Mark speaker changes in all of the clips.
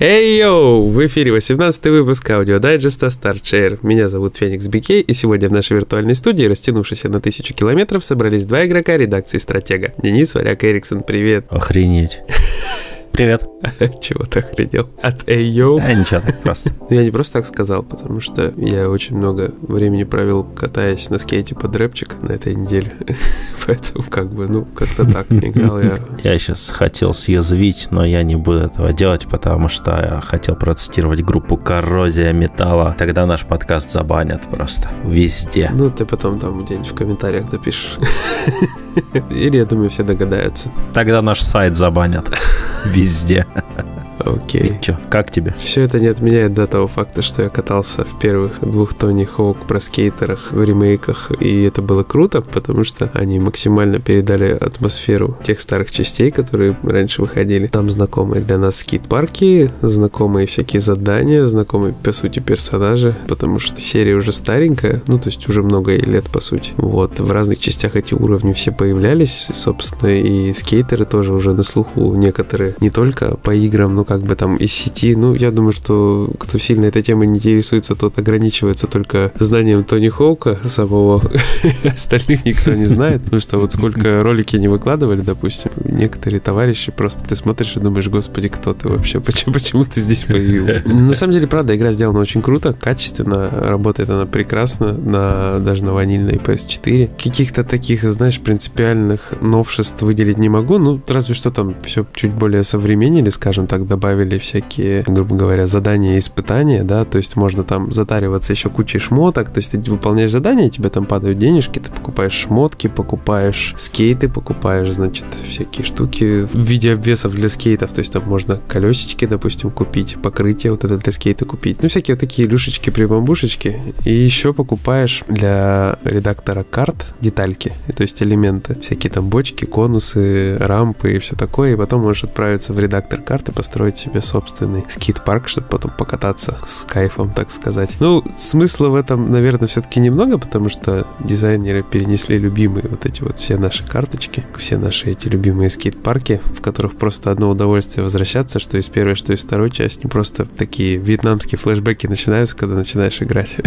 Speaker 1: Эй, йоу! В эфире 18 выпуск аудиодайджеста Start Share. Меня зовут Феникс Бикей, и сегодня в нашей виртуальной студии, растянувшейся на тысячу километров, собрались два игрока редакции «Стратега». Денис Варяк Эриксон, привет.
Speaker 2: Охренеть. Привет.
Speaker 1: Чего ты охренел? От Эйо?
Speaker 2: А, ничего, так просто.
Speaker 1: Я не просто так сказал, потому что я очень много времени провел, катаясь на скейте под рэпчик на этой неделе. Поэтому как бы, ну, как-то так играл я.
Speaker 2: Я сейчас хотел съязвить, но я не буду этого делать, потому что я хотел процитировать группу «Коррозия металла». Тогда наш подкаст забанят просто везде.
Speaker 1: Ну, ты потом там где-нибудь в комментариях допишешь. Или, я думаю, все догадаются.
Speaker 2: Тогда наш сайт забанят везде.
Speaker 1: Окей.
Speaker 2: Че, как тебе?
Speaker 1: Все это не отменяет до того факта, что я катался в первых двух Тони Хоук про скейтерах в ремейках, и это было круто, потому что они максимально передали атмосферу тех старых частей, которые раньше выходили. Там знакомые для нас скейт-парки, знакомые всякие задания, знакомые, по сути, персонажи, потому что серия уже старенькая, ну, то есть уже много лет, по сути. Вот, в разных частях эти уровни все появлялись, собственно, и скейтеры тоже уже на слуху некоторые, не только по играм, но как бы там из сети. Ну, я думаю, что кто сильно этой темой не интересуется, тот ограничивается только знанием Тони Хоука самого. Остальных никто не знает. Потому что вот сколько ролики не выкладывали, допустим, некоторые товарищи просто ты смотришь и думаешь, господи, кто ты вообще? Почему, почему ты здесь появился? На самом деле, правда, игра сделана очень круто, качественно, работает она прекрасно, на, даже на ванильной PS4. Каких-то таких, знаешь, принципиальных новшеств выделить не могу, ну, разве что там все чуть более современнили, скажем так, добавили всякие, грубо говоря, задания и испытания, да, то есть можно там затариваться еще кучей шмоток, то есть ты выполняешь задания, тебе там падают денежки, ты покупаешь шмотки, покупаешь скейты, покупаешь, значит, всякие штуки в виде обвесов для скейтов, то есть там можно колесечки, допустим, купить, покрытие вот это для скейта купить, ну, всякие такие люшечки, прибамбушечки, и еще покупаешь для редактора карт детальки, то есть элементы, всякие там бочки, конусы, рампы и все такое, и потом можешь отправиться в редактор карты, построить построить себе собственный скейт-парк, чтобы потом покататься с кайфом, так сказать. Ну, смысла в этом, наверное, все-таки немного, потому что дизайнеры перенесли любимые вот эти вот все наши карточки, все наши эти любимые скейт-парки, в которых просто одно удовольствие возвращаться, что из первой, что из второй части. Просто такие вьетнамские флешбеки начинаются, когда начинаешь играть.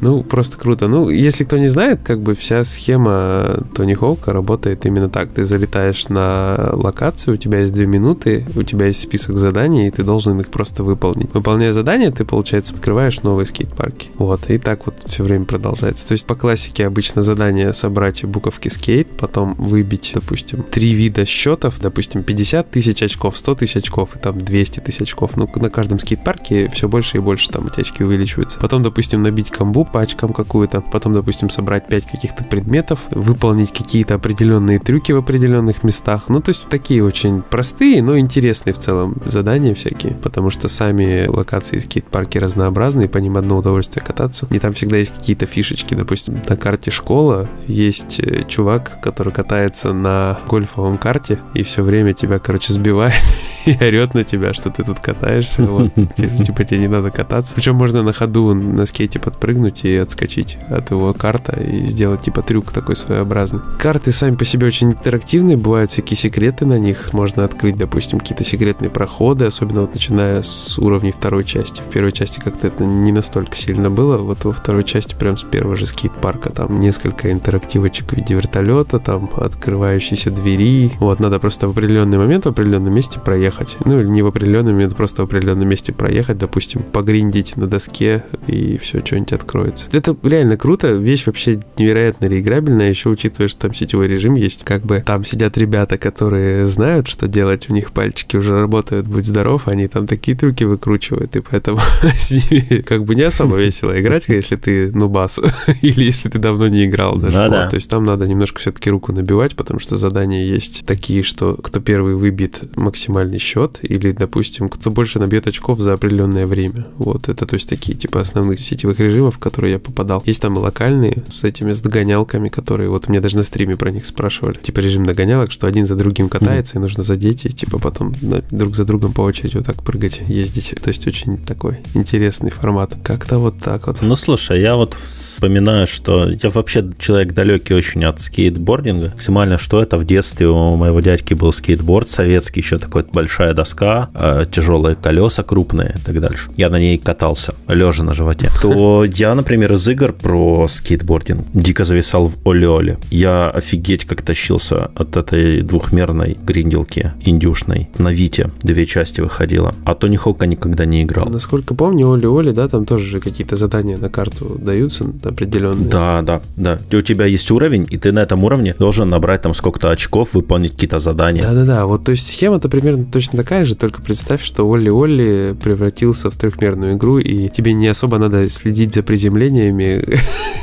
Speaker 1: Ну, просто круто. Ну, если кто не знает, как бы вся схема Тони Хоука работает именно так. Ты залетаешь на локацию, у тебя есть две минуты, у тебя есть список заданий, и ты должен их просто выполнить. Выполняя задания, ты, получается, открываешь новые скейт-парки. Вот, и так вот все время продолжается. То есть по классике обычно задание собрать буковки скейт, потом выбить, допустим, три вида счетов, допустим, 50 тысяч очков, 100 тысяч очков и там 200 тысяч очков. Ну, на каждом скейт-парке все больше и больше там эти очки увеличиваются. Потом, допустим, набить комбу по очкам какую-то, потом, допустим, собрать 5 каких-то предметов, выполнить какие-то определенные трюки в определенных местах. Ну, то есть такие очень простые, но интересные в целом задания всякие, потому что сами локации скейт-парки разнообразные, по ним одно удовольствие кататься. И там всегда есть какие-то фишечки. Допустим, на карте школа есть э, чувак, который катается на гольфовом карте и все время тебя, короче, сбивает и орет на тебя, что ты тут катаешься. Вот. Типа тебе не надо кататься. Причем можно на ходу на скейте подпрыгнуть и отскочить от его карта и сделать типа трюк такой своеобразный. Карты сами по себе очень интерактивные, бывают всякие секреты на них. Можно открыть, допустим, какие-то секретные проходы ходы, особенно вот начиная с уровней второй части. В первой части как-то это не настолько сильно было, вот во второй части прям с первого же скейт-парка там несколько интерактивочек в виде вертолета, там открывающиеся двери. Вот, надо просто в определенный момент в определенном месте проехать. Ну или не в определенный момент, просто в определенном месте проехать, допустим, погриндить на доске и все, что-нибудь откроется. Это реально круто, вещь вообще невероятно реиграбельная, еще учитывая, что там сетевой режим есть, как бы там сидят ребята, которые знают, что делать, у них пальчики уже работают будь здоров, они там такие трюки выкручивают, и поэтому с ними как бы не особо весело играть, если ты нубас, или если ты давно не играл даже.
Speaker 2: Ну, да.
Speaker 1: То есть там надо немножко все-таки руку набивать, потому что задания есть такие, что кто первый выбит максимальный счет, или, допустим, кто больше набьет очков за определенное время. Вот, это то есть такие типа основных сетевых режимов, в которые я попадал. Есть там и локальные с этими с догонялками, которые вот мне даже на стриме про них спрашивали. Типа режим догонялок, что один за другим катается, mm. и нужно задеть, и типа потом друг за другом другом по очереди вот так прыгать, ездить. То есть очень такой интересный формат. Как-то вот так вот.
Speaker 2: Ну, слушай, я вот вспоминаю, что я вообще человек далекий очень от скейтбординга. Максимально, что это в детстве у моего дядьки был скейтборд советский, еще такой большая доска, э, тяжелые колеса крупные и так дальше. Я на ней катался, лежа на животе. То я, например, из игр про скейтбординг дико зависал в Оле-Оле. Я офигеть как тащился от этой двухмерной гринделки индюшной. На Вите две части выходила. А Тони Хока никогда не играл.
Speaker 1: Насколько помню, Оли-Оли, да, там тоже же какие-то задания на карту даются определенные.
Speaker 2: Да, да, да. У тебя есть уровень, и ты на этом уровне должен набрать там сколько-то очков, выполнить какие-то задания.
Speaker 1: Да-да-да, вот то есть схема-то примерно точно такая же, только представь, что Олли-Олли превратился в трехмерную игру, и тебе не особо надо следить за приземлениями.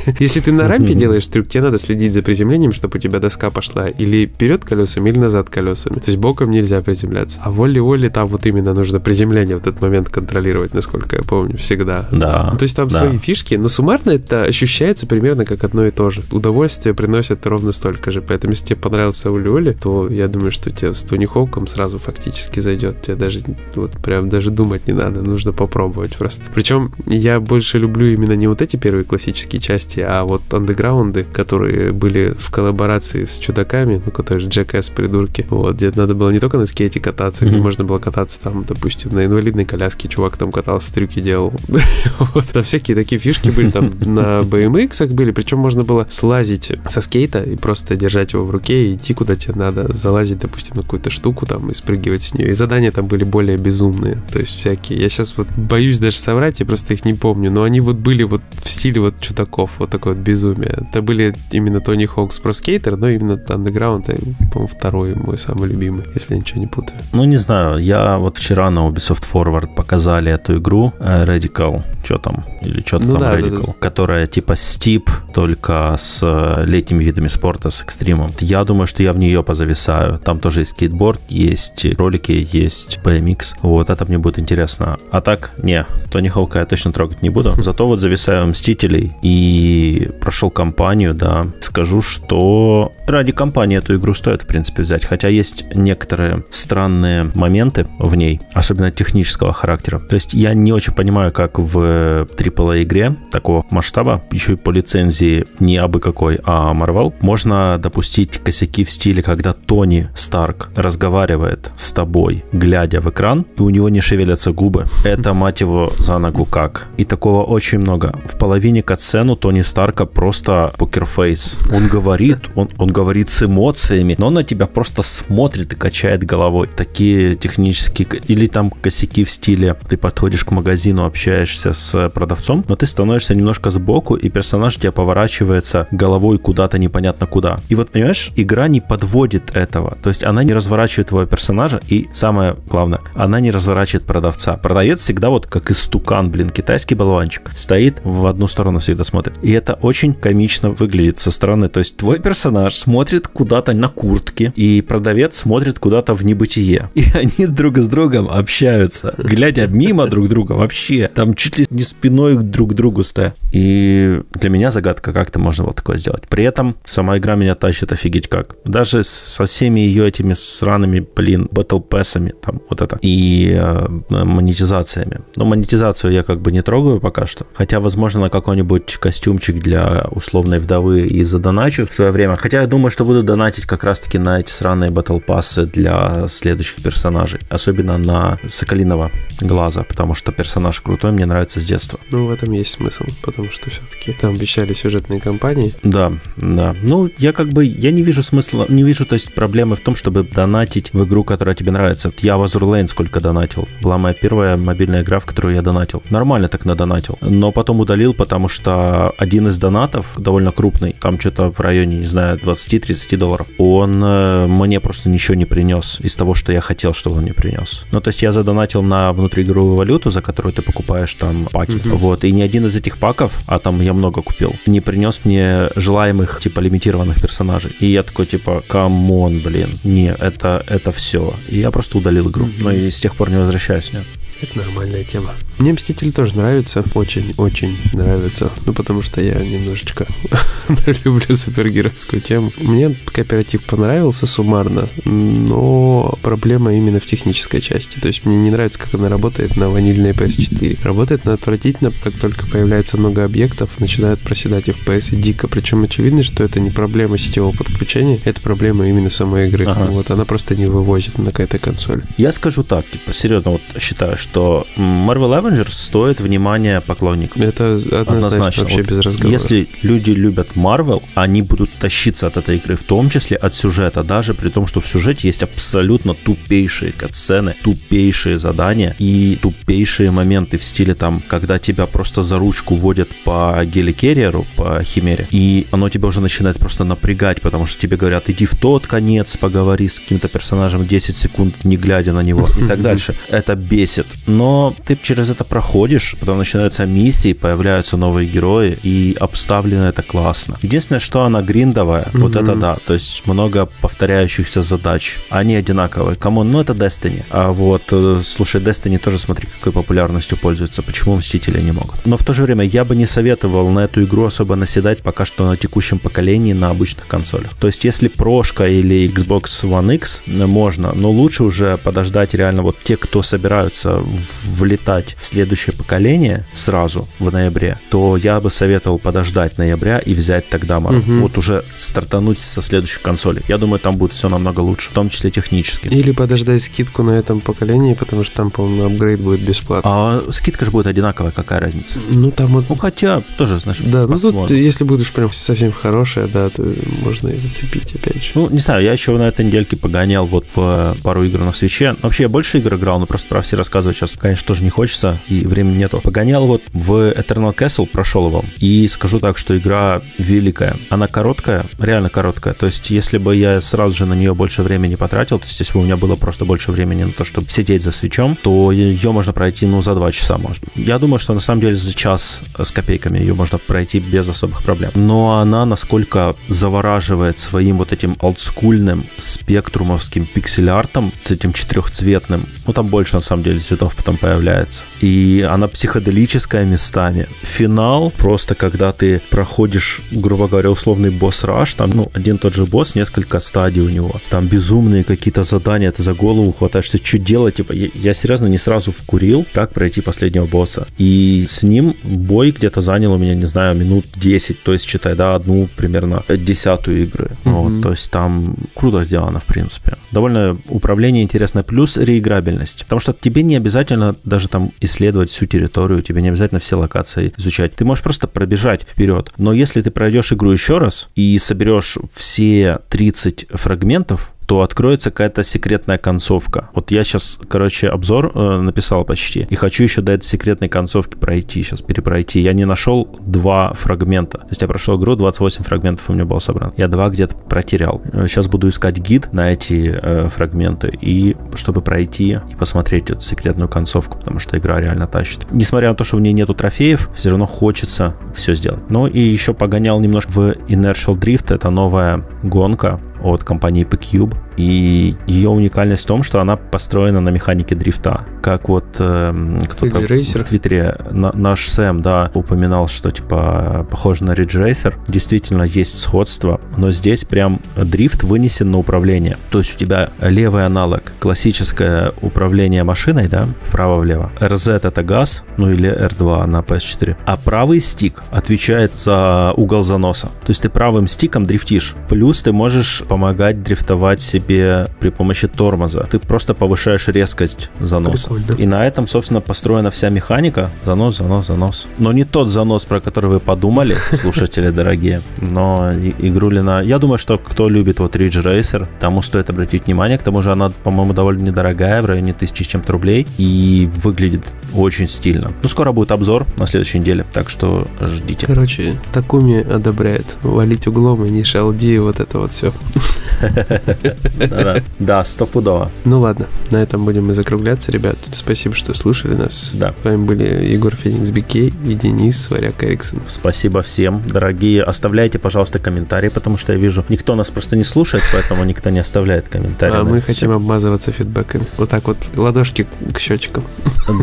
Speaker 1: Если ты на рампе делаешь трюк, тебе надо следить за приземлением, чтобы у тебя доска пошла или вперед колесами, или назад колесами. То есть боком нельзя приземляться. А воли-воли там вот именно нужно приземление в этот момент контролировать, насколько я помню, всегда.
Speaker 2: Да.
Speaker 1: То есть там
Speaker 2: да.
Speaker 1: свои фишки, но суммарно это ощущается примерно как одно и то же. Удовольствие приносит ровно столько же. Поэтому если тебе понравился Ули-Оли, то я думаю, что тебе с Тони Хоуком сразу фактически зайдет. Тебе даже вот прям даже думать не надо, нужно попробовать просто. Причем я больше люблю именно не вот эти первые классические части, а вот андеграунды, которые были в коллаборации с чудаками, ну, которые же Jackass придурки, вот, где надо было не только на скейте кататься, mm-hmm. где можно было кататься там, допустим, на инвалидной коляске, чувак там катался, трюки делал. вот, там всякие такие фишки были, там на BMX были, причем можно было слазить со скейта и просто держать его в руке и идти куда тебе надо, залазить, допустим, на какую-то штуку там и спрыгивать с нее. И задания там были более безумные, то есть всякие. Я сейчас вот боюсь даже соврать, я просто их не помню, но они вот были вот в стиле вот чудаков, вот такое вот безумие. Это были именно Тони Хоукс про скейтер, но именно Underground, по-моему, второй мой самый любимый, если я ничего не путаю.
Speaker 2: Ну, не знаю, я вот вчера на Ubisoft Forward показали эту игру э, Radical, что там, или что-то ну, там да, Radical, да, да. которая типа Steep, только с э, летними видами спорта, с экстримом. Я думаю, что я в нее позависаю. Там тоже есть скейтборд, есть ролики, есть BMX. Вот, это мне будет интересно. А так, не, Тони Хоука я точно трогать не буду. Зато вот зависаю Мстителей и прошел кампанию, да. Скажу, что ради кампании эту игру стоит, в принципе, взять. Хотя есть некоторые странные моменты в ней, особенно технического характера. То есть я не очень понимаю, как в AAA игре такого масштаба, еще и по лицензии не абы какой, а Marvel, можно допустить косяки в стиле, когда Тони Старк разговаривает с тобой, глядя в экран, и у него не шевелятся губы. Это, мать его, за ногу как. И такого очень много. В половине катсцену Тони Старка просто покерфейс. Он говорит, он, он говорит с эмоциями, но он на тебя просто смотрит и качает головой. Такие технические... Или там косяки в стиле, ты подходишь к магазину, общаешься с продавцом, но ты становишься немножко сбоку, и персонаж тебя поворачивается головой куда-то непонятно куда. И вот, понимаешь, игра не подводит этого. То есть она не разворачивает твоего персонажа, и самое главное, она не разворачивает продавца. Продавец всегда вот как истукан, блин, китайский болванчик, стоит в одну сторону всегда смотрит. И это очень комично выглядит со стороны. То есть твой персонаж смотрит куда-то на куртке, и продавец смотрит куда-то в небытие. И они друг с другом общаются, глядя мимо друг друга вообще. Там чуть ли не спиной друг к другу стоят. И для меня загадка, как это можно было такое сделать. При этом сама игра меня тащит офигеть как. Даже со всеми ее этими сраными, блин, батл пэсами, там вот это, и э, монетизациями. Но монетизацию я как бы не трогаю пока что. Хотя, возможно, на какой-нибудь костюмчик для условной вдовы и задоначу в свое время. Хотя я думаю, что буду донатить как раз-таки на эти сраные батл пассы для следующих персонажей. Особенно на Соколиного глаза, потому что персонаж крутой, мне нравится с детства.
Speaker 1: Ну, в этом есть смысл, потому что все-таки там обещали сюжетные кампании.
Speaker 2: Да, да. Ну, я как бы, я не вижу смысла, не вижу, то есть, проблемы в том, чтобы донатить в игру, которая тебе нравится. Я в Azur Lane сколько донатил. Была моя первая мобильная игра, в которую я донатил. Нормально так надонатил. Но потом удалил, потому что один из донатов довольно крупный, там что-то в районе, не знаю, 20-30 долларов, он э, мне просто ничего не принес из того, что я хотел, чтобы он мне принес. Ну, то есть я задонатил на внутриигровую валюту, за которую ты покупаешь там паки. Mm-hmm. Вот. И ни один из этих паков, а там я много купил, не принес мне желаемых, типа, лимитированных персонажей. И я такой, типа, come on, блин, не, это, это все. И я просто удалил игру. Mm-hmm. Ну и с тех пор не возвращаюсь в нее.
Speaker 1: Это нормальная тема. Мне Мстители тоже нравятся, очень-очень нравятся. Ну, потому что я немножечко люблю супергеройскую тему. Мне кооператив понравился суммарно, но проблема именно в технической части. То есть мне не нравится, как она работает на ванильной PS4. Работает она отвратительно, как только появляется много объектов, начинают проседать FPS и дико. Причем очевидно, что это не проблема сетевого подключения, это проблема именно самой игры. Ага. Вот она просто не вывозит на какой-то консоли.
Speaker 2: Я скажу так, типа, серьезно, вот считаю, что Marvel Avengers стоит внимания поклонников.
Speaker 1: Это однозначно, однозначно. Вообще вот без разговора.
Speaker 2: Если люди любят Marvel, они будут тащиться от этой игры, в том числе от сюжета, даже при том, что в сюжете есть абсолютно тупейшие катсцены, тупейшие задания и тупейшие моменты в стиле там, когда тебя просто за ручку водят по геликерриеру, по химере, и оно тебя уже начинает просто напрягать, потому что тебе говорят, иди в тот конец, поговори с каким-то персонажем 10 секунд, не глядя на него и так дальше. Это бесит. Но ты через это проходишь, потом начинаются миссии, появляются новые герои, и обставлено это классно. Единственное, что она гриндовая, вот это да, то есть много повторяющихся задач, они одинаковые. Кому? Ну, это Destiny. А вот, э, слушай, Destiny тоже, смотри, какой популярностью пользуется. Почему Мстители не могут? Но в то же время я бы не советовал на эту игру особо наседать пока что на текущем поколении на обычных консолях. То есть, если прошка или Xbox One X, э, можно, но лучше уже подождать реально вот те, кто собираются влетать в следующее поколение сразу в ноябре, то я бы советовал подождать ноября и взять тогда угу. вот уже стартануть со следующих консолей. Я думаю, там будет все намного лучше, в том числе технически.
Speaker 1: Или подождать скидку на этом поколении, потому что там, по-моему, апгрейд будет бесплатно.
Speaker 2: А скидка же будет одинаковая, какая разница?
Speaker 1: Ну, там вот...
Speaker 2: Ну, хотя, тоже, знаешь,
Speaker 1: Да, посмотрим. ну тут, если будешь прям совсем хорошая, да, то можно и зацепить, опять же.
Speaker 2: Ну, не знаю, я еще на этой недельке погонял вот в пару игр на свече. Вообще, я больше игр играл, но просто про все рассказывать сейчас, конечно, тоже не хочется, и времени нету. Погонял вот в Eternal Castle, прошел его, и скажу так, что игра великая. Она короткая, реально короткая. То есть, если бы я сразу же на нее больше времени потратил, то есть, если бы у меня было просто больше времени на то, чтобы сидеть за свечом, то ее можно пройти, ну, за два часа, может. Я думаю, что на самом деле за час с копейками ее можно пройти без особых проблем. Но она насколько завораживает своим вот этим олдскульным спектрумовским пиксель-артом, с этим четырехцветным. Ну, там больше, на самом деле, цветов потом появляется. И она психоделическая местами. Финал просто, когда ты проходишь, грубо говоря, условный босс-раш, там, ну, один тот же босс, несколько стадий у него. Там безумные какие-то задания, ты за голову хватаешься, что делать, типа, я, я серьезно не сразу вкурил, как пройти последнего босса. И с ним бой где-то занял у меня, не знаю, минут 10, то есть, считай, да, одну примерно десятую игры. Mm-hmm. Вот, то есть там круто сделано, в принципе. Довольно управление интересное, плюс реиграбельность. Потому что тебе не обязательно даже там исследовать всю территорию, тебе не обязательно все локации изучать. Ты можешь просто пробежать вперед. Но если ты пройдешь игру еще раз и соберешь все 30 фрагментов, то откроется какая-то секретная концовка. Вот я сейчас, короче, обзор э, написал почти, и хочу еще до этой секретной концовки пройти, сейчас перепройти. Я не нашел два фрагмента. То есть я прошел игру, 28 фрагментов у меня было собрано. Я два где-то протерял. Сейчас буду искать гид на эти э, фрагменты, и чтобы пройти и посмотреть эту секретную концовку, потому что игра реально тащит. Несмотря на то, что в ней нету трофеев, все равно хочется все сделать. Ну и еще погонял немножко в Inertial Drift, это новая гонка, от компании P-Cube. И ее уникальность в том, что она построена на механике дрифта. Как вот э, кто-то в Твиттере, на, наш Сэм, да, упоминал, что типа похоже на Ridge Racer. Действительно есть сходство, но здесь прям дрифт вынесен на управление. То есть у тебя левый аналог, классическое управление машиной, да, вправо-влево. RZ это газ, ну или R2 на PS4. А правый стик отвечает за угол заноса. То есть ты правым стиком дрифтишь. Плюс ты можешь помогать дрифтовать себе при помощи тормоза. Ты просто повышаешь резкость заноса. Прикольно. И на этом, собственно, построена вся механика. Занос, занос, занос. Но не тот занос, про который вы подумали, слушатели дорогие. Но игрулина... Я думаю, что кто любит вот Ridge Racer, тому стоит обратить внимание. К тому же она, по-моему, довольно недорогая, в районе тысячи с чем-то рублей. И выглядит очень стильно. Ну, скоро будет обзор на следующей неделе, так что ждите.
Speaker 1: Короче, Такуми одобряет. Валить углом и не шалди, вот это вот все.
Speaker 2: Да, стопудово.
Speaker 1: Ну ладно, на этом будем и закругляться, ребят. Спасибо, что слушали нас.
Speaker 2: Да.
Speaker 1: С вами были Егор Феникс Бикей и Денис Варяк Эриксон.
Speaker 2: Спасибо всем, дорогие. Оставляйте, пожалуйста, комментарии, потому что я вижу, никто нас просто не слушает, поэтому никто не оставляет комментарии.
Speaker 1: А мы хотим обмазываться фидбэками. Вот так вот, ладошки к щечкам.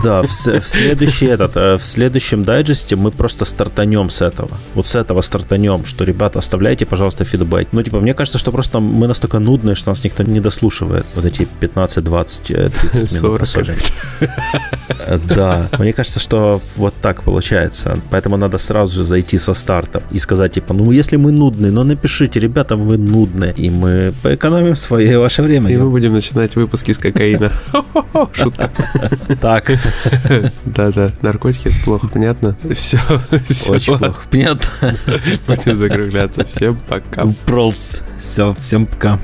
Speaker 2: Да, в, в следующий этот, э, в следующем дайджесте мы просто стартанем с этого. Вот с этого стартанем, что, ребята, оставляйте, пожалуйста, фидбэк. Ну, типа, мне кажется, что просто мы настолько нудные, что нас никто не дослушивает. Вот эти 15, 20, 30 минут. 40. Да, мне кажется, что вот так получается. Поэтому надо сразу же зайти со старта и сказать, типа, ну, если мы нудные, ну, напишите, ребята, вы нудные. И мы поэкономим свое и ваше время.
Speaker 1: И мы будем начинать выпуски с кокаина. Шутка.
Speaker 2: Так.
Speaker 1: Да-да, наркотики, это плохо, понятно? Все.
Speaker 2: Очень плохо, понятно.
Speaker 1: Будем закругляться. Всем пока.
Speaker 2: Пролс. Все, всем пока.